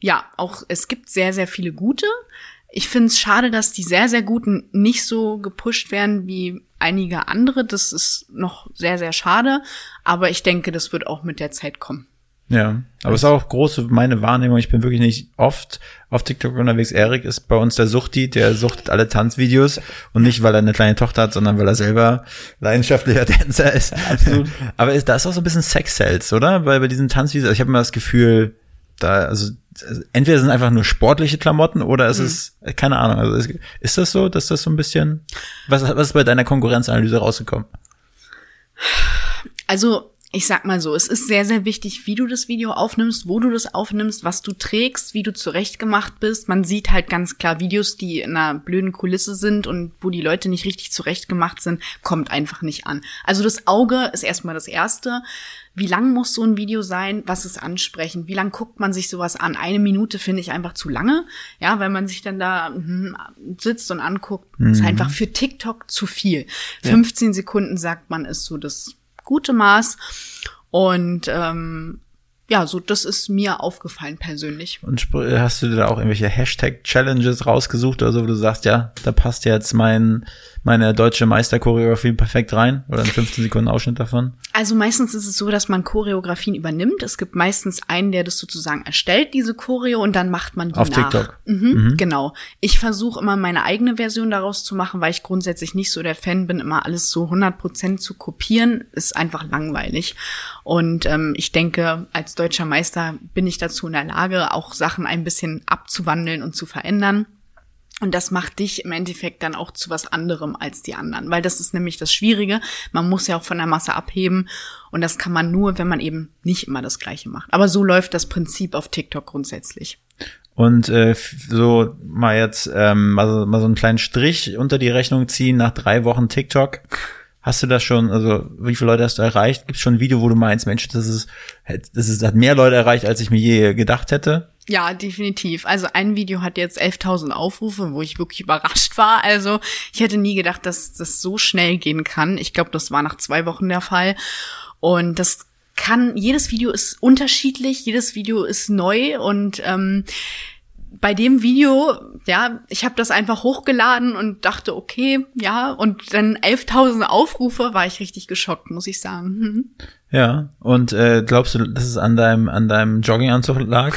Ja, auch es gibt sehr, sehr viele gute. Ich finde es schade, dass die sehr, sehr guten nicht so gepusht werden wie einige andere. Das ist noch sehr, sehr schade. Aber ich denke, das wird auch mit der Zeit kommen. Ja, aber es ist auch große meine Wahrnehmung. Ich bin wirklich nicht oft auf TikTok unterwegs. Erik ist bei uns der Suchti, der suchtet alle Tanzvideos und nicht, weil er eine kleine Tochter hat, sondern weil er selber leidenschaftlicher Tänzer ist. Absolut. aber ist, da ist auch so ein bisschen Sex-Sales, oder? Weil bei diesen Tanzvideos, also ich habe immer das Gefühl, da, also entweder sind einfach nur sportliche Klamotten oder es ist, keine Ahnung, also ist, ist das so, dass das so ein bisschen, was, was ist bei deiner Konkurrenzanalyse rausgekommen? Also, ich sag mal so, es ist sehr, sehr wichtig, wie du das Video aufnimmst, wo du das aufnimmst, was du trägst, wie du zurechtgemacht bist. Man sieht halt ganz klar Videos, die in einer blöden Kulisse sind und wo die Leute nicht richtig zurechtgemacht sind, kommt einfach nicht an. Also das Auge ist erstmal das Erste. Wie lang muss so ein Video sein? Was ist ansprechend? Wie lang guckt man sich sowas an? Eine Minute finde ich einfach zu lange. Ja, weil man sich dann da hm, sitzt und anguckt, ist einfach für TikTok zu viel. 15 Sekunden sagt man ist so das gute Maß. Und ähm, ja, so das ist mir aufgefallen persönlich. Und hast du da auch irgendwelche Hashtag-Challenges rausgesucht oder so, wo du sagst, ja, da passt jetzt mein, meine deutsche Meisterchoreografie perfekt rein? Oder ein 15 Sekunden Ausschnitt davon? Also meistens ist es so, dass man Choreografien übernimmt. Es gibt meistens einen, der das sozusagen erstellt, diese Choreo, und dann macht man die Auf nach. TikTok. Mhm, Genau. Ich versuche immer meine eigene Version daraus zu machen, weil ich grundsätzlich nicht so der Fan bin, immer alles so 100% zu kopieren. Ist einfach langweilig. Und ähm, ich denke, als deutscher Meister bin ich dazu in der Lage, auch Sachen ein bisschen abzuwandeln und zu verändern. Und das macht dich im Endeffekt dann auch zu was anderem als die anderen, weil das ist nämlich das Schwierige. Man muss ja auch von der Masse abheben und das kann man nur, wenn man eben nicht immer das Gleiche macht. Aber so läuft das Prinzip auf TikTok grundsätzlich. Und äh, so mal jetzt ähm, mal, so, mal so einen kleinen Strich unter die Rechnung ziehen nach drei Wochen TikTok. Hast du das schon, also wie viele Leute hast du erreicht? Gibt es schon ein Video, wo du meinst, Mensch, das ist, das ist, hat mehr Leute erreicht, als ich mir je gedacht hätte? Ja, definitiv. Also ein Video hat jetzt 11.000 Aufrufe, wo ich wirklich überrascht war. Also ich hätte nie gedacht, dass das so schnell gehen kann. Ich glaube, das war nach zwei Wochen der Fall. Und das kann, jedes Video ist unterschiedlich, jedes Video ist neu und ähm, bei dem Video, ja, ich habe das einfach hochgeladen und dachte, okay, ja, und dann 11.000 Aufrufe, war ich richtig geschockt, muss ich sagen. Mhm. Ja. Und äh, glaubst du, dass es an deinem, an deinem Jogginganzug lag?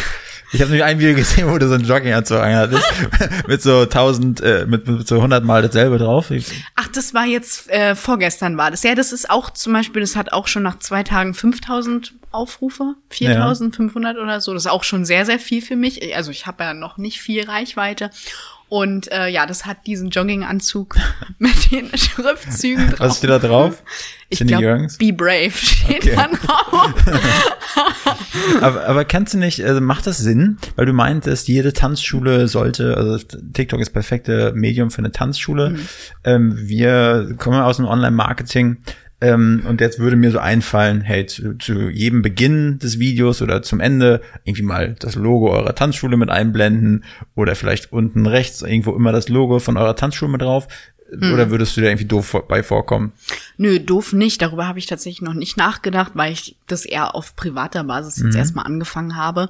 Ich habe nämlich ein Video gesehen, wo du so einen Jogginganzug anhattest, mit so 1000, äh, mit, mit so 100 Mal dasselbe drauf. Ach, das war jetzt, äh, vorgestern war das. Ja, das ist auch zum Beispiel, das hat auch schon nach zwei Tagen 5000 Aufrufe, 4500 ja. oder so. Das ist auch schon sehr, sehr viel für mich. Also ich habe ja noch nicht viel Reichweite. Und äh, ja, das hat diesen Jogginganzug mit den Schriftzügen drauf. Was steht da drauf? Ich glaube, Be Brave steht okay. da drauf. aber, aber kannst du nicht, also macht das Sinn? Weil du meintest, jede Tanzschule sollte, also TikTok ist perfekte Medium für eine Tanzschule. Mhm. Ähm, wir kommen aus dem Online-Marketing. Ähm, und jetzt würde mir so einfallen, hey, zu, zu jedem Beginn des Videos oder zum Ende irgendwie mal das Logo eurer Tanzschule mit einblenden oder vielleicht unten rechts irgendwo immer das Logo von eurer Tanzschule mit drauf. Hm. Oder würdest du da irgendwie doof bei vorkommen? Nö, doof nicht. Darüber habe ich tatsächlich noch nicht nachgedacht, weil ich das eher auf privater Basis jetzt mhm. erstmal angefangen habe.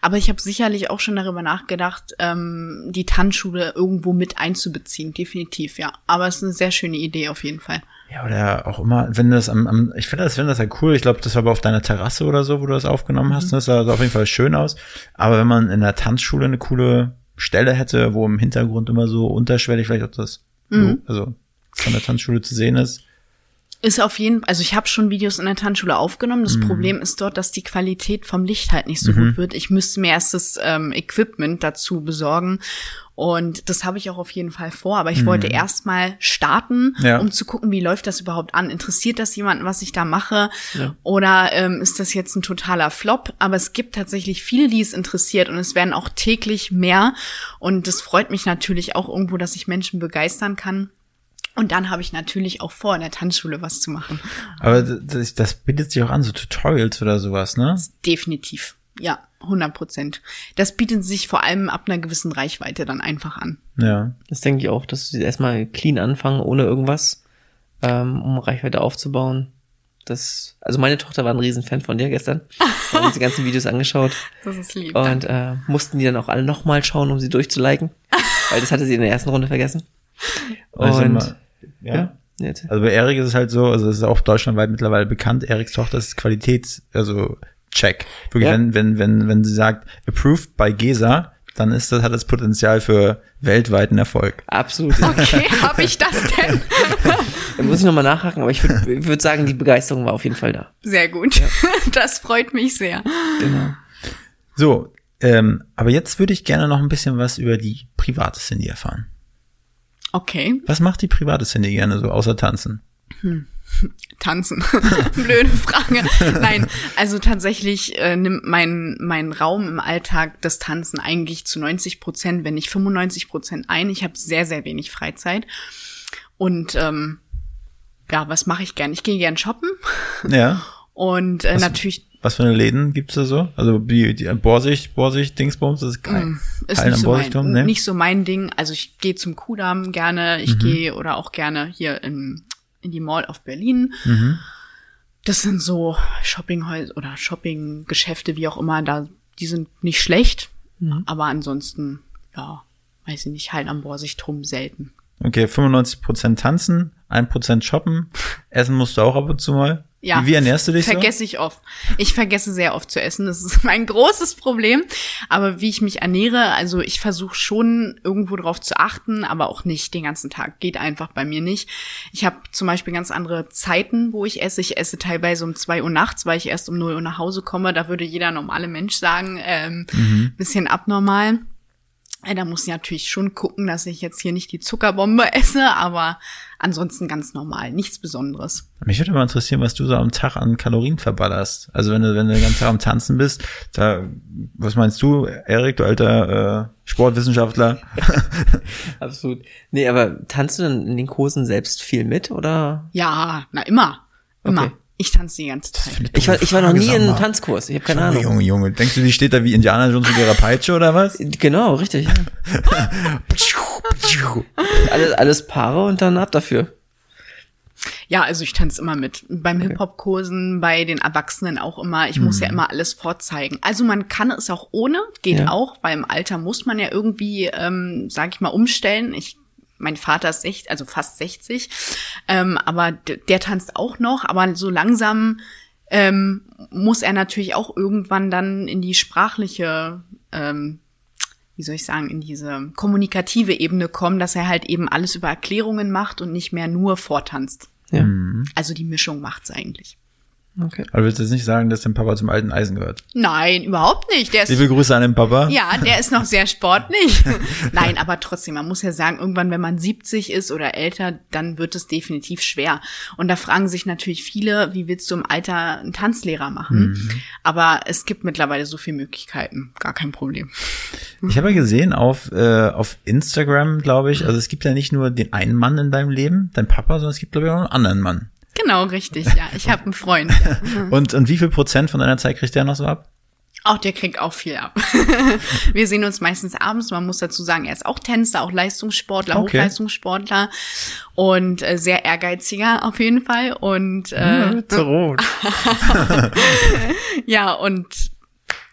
Aber ich habe sicherlich auch schon darüber nachgedacht, ähm, die Tanzschule irgendwo mit einzubeziehen. Definitiv, ja. Aber es ist eine sehr schöne Idee auf jeden Fall. Ja, oder auch immer, wenn das am, am ich finde das, finde das halt cool. Ich glaube, das war aber auf deiner Terrasse oder so, wo du das aufgenommen hast. Mhm. Das sah, sah auf jeden Fall schön aus. Aber wenn man in der Tanzschule eine coole Stelle hätte, wo im Hintergrund immer so unterschwellig vielleicht auch das, mhm. also von der Tanzschule zu sehen ist. Ist auf jeden Fall, also ich habe schon Videos in der Tanzschule aufgenommen. Das mhm. Problem ist dort, dass die Qualität vom Licht halt nicht so mhm. gut wird. Ich müsste mir erst das ähm, Equipment dazu besorgen. Und das habe ich auch auf jeden Fall vor. Aber ich mhm. wollte erst mal starten, ja. um zu gucken, wie läuft das überhaupt an? Interessiert das jemanden, was ich da mache? Ja. Oder ähm, ist das jetzt ein totaler Flop? Aber es gibt tatsächlich viele, die es interessiert und es werden auch täglich mehr. Und das freut mich natürlich auch irgendwo, dass ich Menschen begeistern kann. Und dann habe ich natürlich auch vor, in der Tanzschule was zu machen. Aber das, das bietet sich auch an, so Tutorials oder sowas, ne? Definitiv. Ja, 100 Prozent. Das bietet sich vor allem ab einer gewissen Reichweite dann einfach an. Ja. Das denke ich auch, dass sie erstmal clean anfangen, ohne irgendwas, ähm, um Reichweite aufzubauen. Das, also meine Tochter war ein Riesenfan von dir gestern. Wir haben uns die ganzen Videos angeschaut. Das ist lieb. Und äh, mussten die dann auch alle nochmal schauen, um sie durchzuliken. weil das hatte sie in der ersten Runde vergessen. Und mal, ja. ja. Also bei Erik ist es halt so, also es ist auch deutschlandweit mittlerweile bekannt, Eriks Tochter ist Qualitäts, also check. Wirklich, ja. wenn, wenn, wenn, wenn sie sagt, approved by GESA, dann ist das, hat das Potenzial für weltweiten Erfolg. Absolut. Okay, habe ich das denn? da muss ich nochmal nachhaken, aber ich würde würd sagen, die Begeisterung war auf jeden Fall da. Sehr gut. Ja. Das freut mich sehr. Genau. So, ähm, aber jetzt würde ich gerne noch ein bisschen was über die private Cindy erfahren. Okay. Was macht die private Cindy gerne so, außer tanzen? Hm. Tanzen. Blöde Frage. Nein, also tatsächlich äh, nimmt mein, mein Raum im Alltag das Tanzen eigentlich zu 90 Prozent, wenn nicht 95 Prozent ein. Ich habe sehr, sehr wenig Freizeit. Und ähm, ja, was mache ich gern? Ich gehe gern shoppen. Ja. Und äh, was, natürlich. Was für eine Läden gibt's da so? Also die, die Borsicht, Borsicht, Dingsbums, das ist kein mm, ist nicht so, mein, nee? nicht so mein Ding. Also ich gehe zum Kudamm gerne, ich mhm. gehe oder auch gerne hier in in die Mall auf Berlin. Mhm. Das sind so Shoppinghäuser oder Shoppinggeschäfte, wie auch immer, da, die sind nicht schlecht, mhm. aber ansonsten, ja, weiß ich nicht, halt am Borsigtum selten. Okay, 95% tanzen, 1% shoppen, essen musst du auch ab und zu mal. Ja, wie, ernährst du dich vergesse so? ich oft. Ich vergesse sehr oft zu essen. Das ist mein großes Problem. Aber wie ich mich ernähre, also ich versuche schon irgendwo drauf zu achten, aber auch nicht den ganzen Tag. Geht einfach bei mir nicht. Ich habe zum Beispiel ganz andere Zeiten, wo ich esse. Ich esse teilweise um zwei Uhr nachts, weil ich erst um null Uhr nach Hause komme. Da würde jeder normale Mensch sagen, ähm, mhm. bisschen abnormal. Ja, da muss ich natürlich schon gucken, dass ich jetzt hier nicht die Zuckerbombe esse, aber ansonsten ganz normal, nichts Besonderes. Mich würde mal interessieren, was du so am Tag an Kalorien verballerst. Also wenn du, wenn du den ganzen Tag am Tanzen bist, da, was meinst du, Erik, du alter äh, Sportwissenschaftler? Absolut. Nee, aber tanzt du denn in den Kursen selbst viel mit, oder? Ja, na immer. Immer. Okay. Ich tanze die ganze Zeit. Ich war, ich war noch nie in einem Tanzkurs. Ich habe keine Junge, Ahnung. Junge, Junge. Denkst du, die steht da wie Indianer Jones mit ihrer Peitsche oder was? Genau, richtig. alles, alles Paare und dann ab dafür. Ja, also ich tanze immer mit. Beim okay. Hip-Hop-Kursen, bei den Erwachsenen auch immer. Ich hm. muss ja mhm. immer alles vorzeigen. Also man kann es auch ohne, geht ja. auch, weil im Alter muss man ja irgendwie, ähm, sag ich mal, umstellen. Ich mein Vater ist echt, also fast 60, ähm, aber der tanzt auch noch, aber so langsam ähm, muss er natürlich auch irgendwann dann in die sprachliche ähm, wie soll ich sagen, in diese kommunikative Ebene kommen, dass er halt eben alles über Erklärungen macht und nicht mehr nur vortanzt. Ja. Also die Mischung macht's eigentlich. Okay. Aber willst du jetzt nicht sagen, dass dein Papa zum alten Eisen gehört? Nein, überhaupt nicht. Der ist Liebe Grüße an den Papa. Ja, der ist noch sehr sportlich. Nein, aber trotzdem, man muss ja sagen, irgendwann, wenn man 70 ist oder älter, dann wird es definitiv schwer. Und da fragen sich natürlich viele, wie willst du im Alter einen Tanzlehrer machen? Aber es gibt mittlerweile so viele Möglichkeiten. Gar kein Problem. Ich habe ja gesehen auf, äh, auf Instagram, glaube ich, also es gibt ja nicht nur den einen Mann in deinem Leben, dein Papa, sondern es gibt, glaube ich, auch einen anderen Mann. Genau, richtig, ja. Ich habe einen Freund. Ja. Und, und wie viel Prozent von deiner Zeit kriegt der noch so ab? Auch der kriegt auch viel ab. Wir sehen uns meistens abends. Man muss dazu sagen, er ist auch Tänzer, auch Leistungssportler, Okay. Hochleistungssportler und äh, sehr ehrgeiziger auf jeden Fall. Und äh, zu rot. ja, und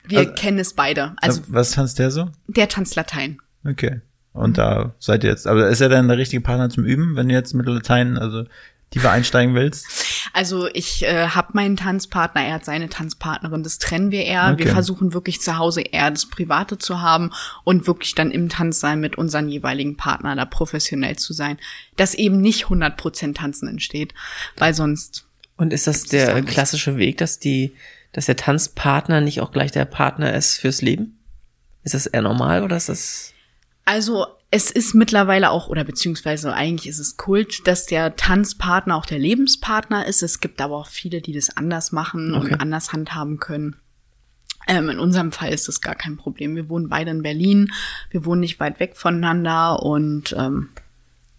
wir Also- kennen es beide. Also Was tanzt der so? der tanzt Latein. Okay. Und da seid ihr jetzt, aber ist er dann der richtige Partner zum Üben, wenn du jetzt mit Latein, also tiefer einsteigen willst? Also ich äh, habe meinen Tanzpartner, er hat seine Tanzpartnerin, das trennen wir eher. Okay. Wir versuchen wirklich zu Hause eher das Private zu haben und wirklich dann im Tanzsaal mit unseren jeweiligen Partner da professionell zu sein, dass eben nicht 100% Tanzen entsteht, weil sonst Und ist das der klassische Weg, dass die, dass der Tanzpartner nicht auch gleich der Partner ist fürs Leben? Ist das eher normal oder ist das? Also es ist mittlerweile auch, oder beziehungsweise eigentlich ist es Kult, dass der Tanzpartner auch der Lebenspartner ist. Es gibt aber auch viele, die das anders machen Okay. und anders handhaben können. Ähm, in unserem Fall ist das gar kein Problem. Wir wohnen beide in Berlin, wir wohnen nicht weit weg voneinander und ähm,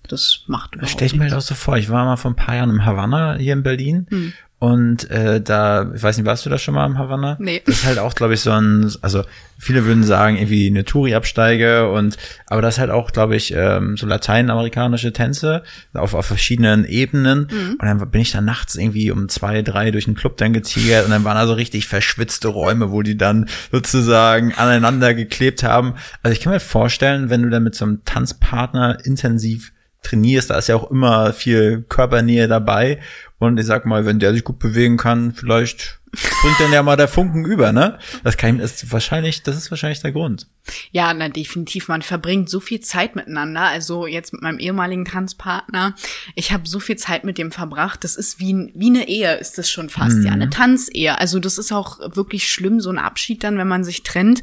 das macht Das überhaupt stelle ich mir halt auch so vor. Ich war mal vor ein paar Jahren im Havanna hier in Berlin. Hm. Und äh, da, ich weiß nicht, warst du da schon mal im Havanna? Nee. Das ist halt auch, glaube ich, so ein, also viele würden sagen, irgendwie eine Touri-Absteige und aber das ist halt auch, glaube ich, ähm, so lateinamerikanische Tänze auf, auf verschiedenen Ebenen. Mhm. Und dann bin ich da nachts irgendwie um zwei, drei durch den Club dann getigert und dann waren da so richtig verschwitzte Räume, wo die dann sozusagen aneinander geklebt haben. Also ich kann mir vorstellen, wenn du dann mit so einem Tanzpartner intensiv trainierst, da ist ja auch immer viel Körpernähe dabei. Und ich sag mal, wenn der sich gut bewegen kann, vielleicht bringt dann ja mal der Funken über, ne? Das kann ist wahrscheinlich, das ist wahrscheinlich der Grund. Ja, na definitiv. Man verbringt so viel Zeit miteinander. Also jetzt mit meinem ehemaligen Tanzpartner. Ich habe so viel Zeit mit dem verbracht. Das ist wie, wie eine Ehe, ist das schon fast. Ja, eine Tanzehe. Also das ist auch wirklich schlimm, so ein Abschied dann, wenn man sich trennt,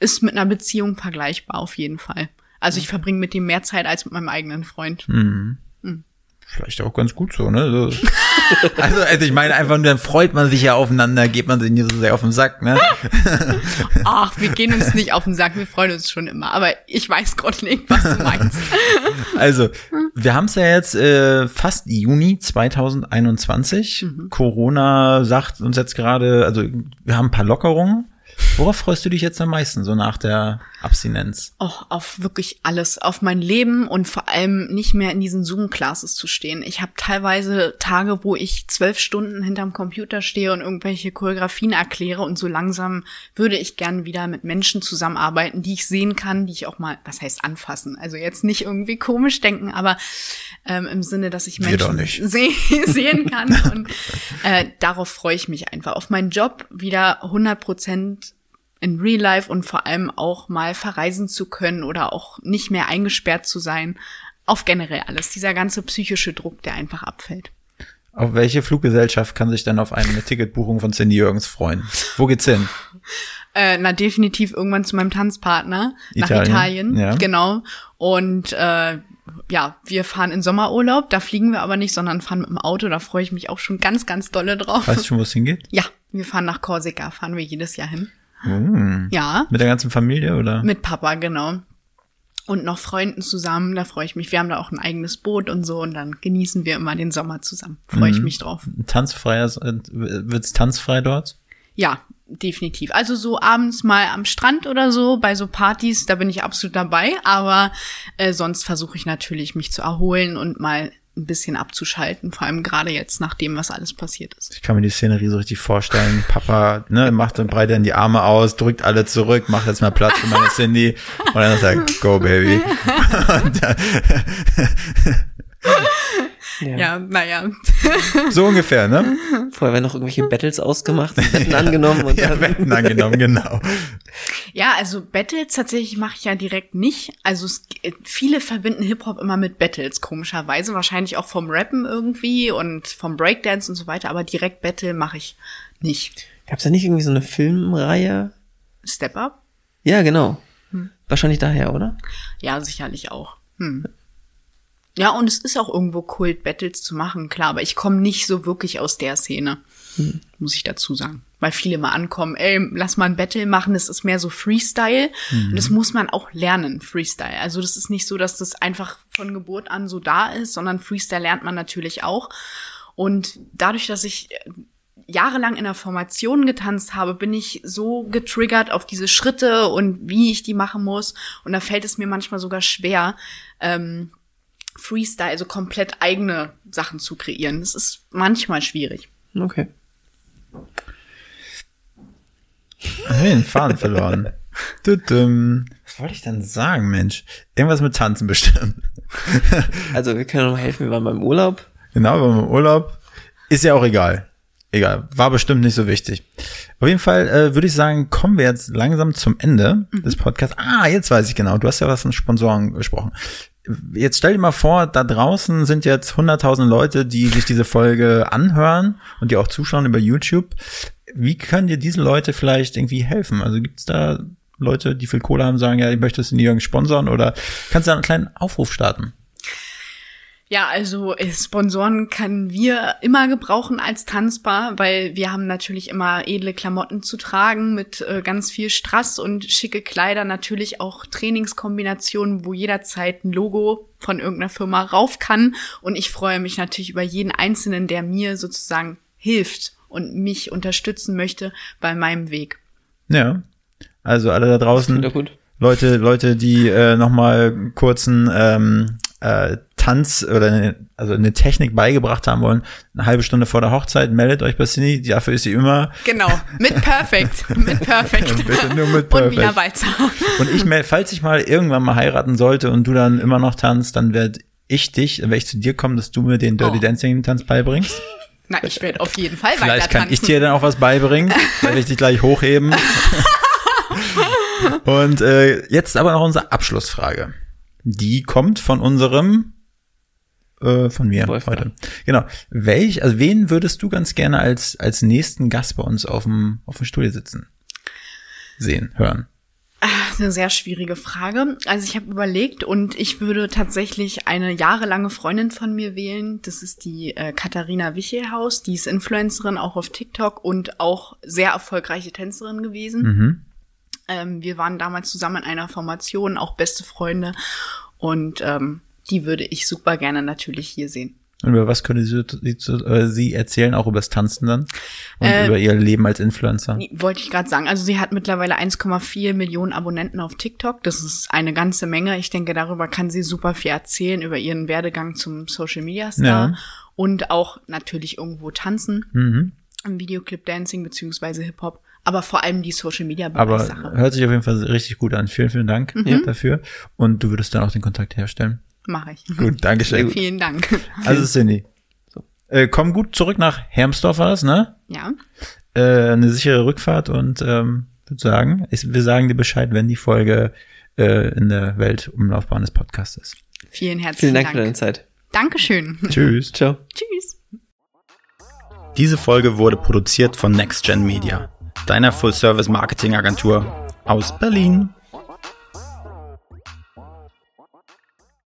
ist mit einer Beziehung vergleichbar auf jeden Fall. Also ich verbringe mit dem mehr Zeit als mit meinem eigenen Freund. Vielleicht auch ganz gut so, ne? So. Also, also ich meine einfach, nur, dann freut man sich ja aufeinander, geht man sich nicht so sehr auf den Sack, ne? Ach, wir gehen uns nicht auf den Sack, wir freuen uns schon immer. Aber ich weiß gerade nicht, was du meinst. Also, wir haben es ja jetzt äh, fast Juni 2021. Corona sagt uns jetzt gerade, also wir haben ein paar Lockerungen. Worauf freust du dich jetzt am meisten, so nach der Abstinenz? Oh, auf wirklich alles, auf mein Leben und vor allem nicht mehr in diesen Zoom-Classes zu stehen. Ich habe teilweise Tage, wo ich zwölf Stunden hinterm Computer stehe und irgendwelche Choreografien erkläre und so langsam würde ich gern wieder mit Menschen zusammenarbeiten, die ich sehen kann, die ich auch mal, was heißt anfassen? Also jetzt nicht irgendwie komisch denken, aber ähm, im Sinne, dass ich Menschen seh sehen kann und äh, darauf freue ich mich einfach. Auf meinen Job wieder 100 Prozent in Real Life und vor allem auch mal verreisen zu können oder auch nicht mehr eingesperrt zu sein. Auf generell alles. Dieser ganze psychische Druck, der einfach abfällt. Auf welche Fluggesellschaft kann sich dann auf eine Ticketbuchung von Cindy Jürgens freuen? Wo geht's hin? Äh, na, definitiv irgendwann zu meinem Tanzpartner nach Italien, Italien. ja. Genau. Und äh, ja, wir fahren in Sommerurlaub, da fliegen wir aber nicht, sondern fahren mit dem Auto. Da freue ich mich auch schon ganz, ganz dolle drauf. Weißt du schon, wo es hingeht? Ja, wir fahren nach Korsika, fahren wir jedes Jahr hin. Hm. Ja, Mit der ganzen Familie oder? mit Papa, genau. Und noch Freunden zusammen, da freue ich mich. Wir haben da auch ein eigenes Boot und so und dann genießen wir immer den Sommer zusammen. Freue ich mich drauf. Tanzfreier, wird's tanzfrei dort? Ja, definitiv. Also so abends mal am Strand oder so, bei so Partys, da bin ich absolut dabei. Aber äh, sonst versuche ich natürlich, mich zu erholen und mal ein bisschen abzuschalten. Vor allem gerade jetzt, nach dem, was alles passiert ist. Ich kann mir die Szenerie so richtig vorstellen. Papa, ne, macht dann breit dann die Arme aus, drückt alle zurück, macht jetzt mal Platz für meine Cindy und dann sagt, go baby. Ja, ja naja. So ungefähr, ne? Vorher werden noch irgendwelche Battles ausgemacht, Wetten ja. angenommen und ja, dann Wetten angenommen, genau. Ja, also Battles tatsächlich mache ich ja direkt nicht. Also es, viele verbinden Hip-Hop immer mit Battles, komischerweise. Wahrscheinlich auch vom Rappen irgendwie und vom Breakdance und so weiter, aber direkt Battle mache ich nicht. Gab's da nicht irgendwie so eine Filmreihe? Step Up? Ja, genau. Hm. Wahrscheinlich daher, oder? Ja, sicherlich auch. Hm. Ja, und es ist auch irgendwo Kult, Battles zu machen, klar, aber ich komme nicht so wirklich aus der Szene, hm. muss ich dazu sagen. Weil viele mal ankommen, ey, lass mal ein Battle machen, das ist mehr so Freestyle. Mhm. Und das muss man auch lernen, Freestyle. Also das ist nicht so, dass das einfach von Geburt an so da ist, sondern Freestyle lernt man natürlich auch. Und dadurch, dass ich jahrelang in der Formation getanzt habe, bin ich so getriggert auf diese Schritte und wie ich die machen muss. Und da fällt es mir manchmal sogar schwer, ähm, Freestyle, also komplett eigene Sachen zu kreieren. Das ist manchmal schwierig. Okay. Ich habe den Faden verloren. Was wollte ich denn sagen, Mensch? Irgendwas mit Tanzen bestimmt. also wir können noch helfen, wir waren beim Urlaub. Genau, wir waren im Urlaub. Ist ja auch egal. Egal, war bestimmt nicht so wichtig. Auf jeden Fall äh, würde ich sagen, kommen wir jetzt langsam zum Ende mhm. des Podcasts. Ah, jetzt weiß ich genau. Du hast ja was von Sponsoren gesprochen. Jetzt stell dir mal vor, da draußen sind jetzt 100.000 Leute, die sich diese Folge anhören und die auch zuschauen über YouTube. Wie können dir diese Leute vielleicht irgendwie helfen? Also gibt's da Leute, die viel Kohle haben, sagen, ja, ich möchte es in Jürgen sponsern oder kannst du da einen kleinen Aufruf starten? Ja, also äh, Sponsoren können wir immer gebrauchen als Tanzbar, weil wir haben natürlich immer edle Klamotten zu tragen mit äh, ganz viel Strass und schicke Kleider, natürlich auch Trainingskombinationen, wo jederzeit ein Logo von irgendeiner Firma rauf kann. Und ich freue mich natürlich über jeden Einzelnen, der mir sozusagen hilft und mich unterstützen möchte bei meinem Weg. Ja, also alle da draußen. Leute, Leute, die äh, nochmal kurzen ähm, äh, Tanz oder eine, also eine Technik beigebracht haben wollen, eine halbe Stunde vor der Hochzeit, meldet euch bei Cindy, dafür ist sie immer. Genau, mit Perfekt, mit Perfekt. Bitte nur mit Perfekt. Und wieder weiter. Und ich, falls ich mal irgendwann mal heiraten sollte und du dann immer noch tanzt, dann werde ich dich, werde ich zu dir kommen, dass du mir den Dirty oh. Dancing Tanz beibringst. Na, ich werde auf jeden Fall weiter Vielleicht kann ich dir dann auch was beibringen, werde ich dich gleich hochheben. und äh, jetzt aber noch unsere Abschlussfrage. Die kommt von unserem äh, von mir Wolfgang. heute. Genau. Welch, also wen würdest du ganz gerne als, als nächsten Gast bei uns auf dem, auf dem Stuhl sitzen? Sehen, hören? Eine sehr schwierige Frage. Also ich habe überlegt und ich würde tatsächlich eine jahrelange Freundin von mir wählen. Das ist die äh, Katharina Wichelhaus. Die ist Influencerin auch auf TikTok und auch sehr erfolgreiche Tänzerin gewesen. Mhm. Ähm, wir waren damals zusammen in einer Formation, auch beste Freunde. Und ähm, die würde ich super gerne natürlich hier sehen. Und über was könnte Sie, äh, Sie erzählen, auch über das Tanzen dann? Und äh, über Ihr Leben als Influencer? Wollte ich gerade sagen. Also sie hat mittlerweile 1,4 Millionen Abonnenten auf TikTok. Das ist eine ganze Menge. Ich denke, darüber kann sie super viel erzählen, über ihren Werdegang zum Social Media Star. Ja. Und auch natürlich irgendwo tanzen. Mhm. Im Videoclip Dancing beziehungsweise Hip-Hop aber vor allem die Social Media Aber Sache. hört sich auf jeden Fall richtig gut an. Vielen, vielen Dank mhm. dafür. Und du würdest dann auch den Kontakt herstellen. Mache ich. Gut, danke schön. Vielen Dank. Also Cindy. So. Äh, komm gut zurück nach Hermsdorf war das, ne? Ja. Äh, eine sichere Rückfahrt und ähm, würde sagen, ich, wir sagen dir Bescheid, wenn die Folge äh, in der Weltumlaufbahn des Podcasts ist. Vielen herzlichen Dank. Vielen Dank für deine Zeit. Dankeschön. Tschüss. Ciao. Tschüss. Diese Folge wurde produziert von NextGen Media, deiner Full-Service-Marketing-Agentur aus Berlin.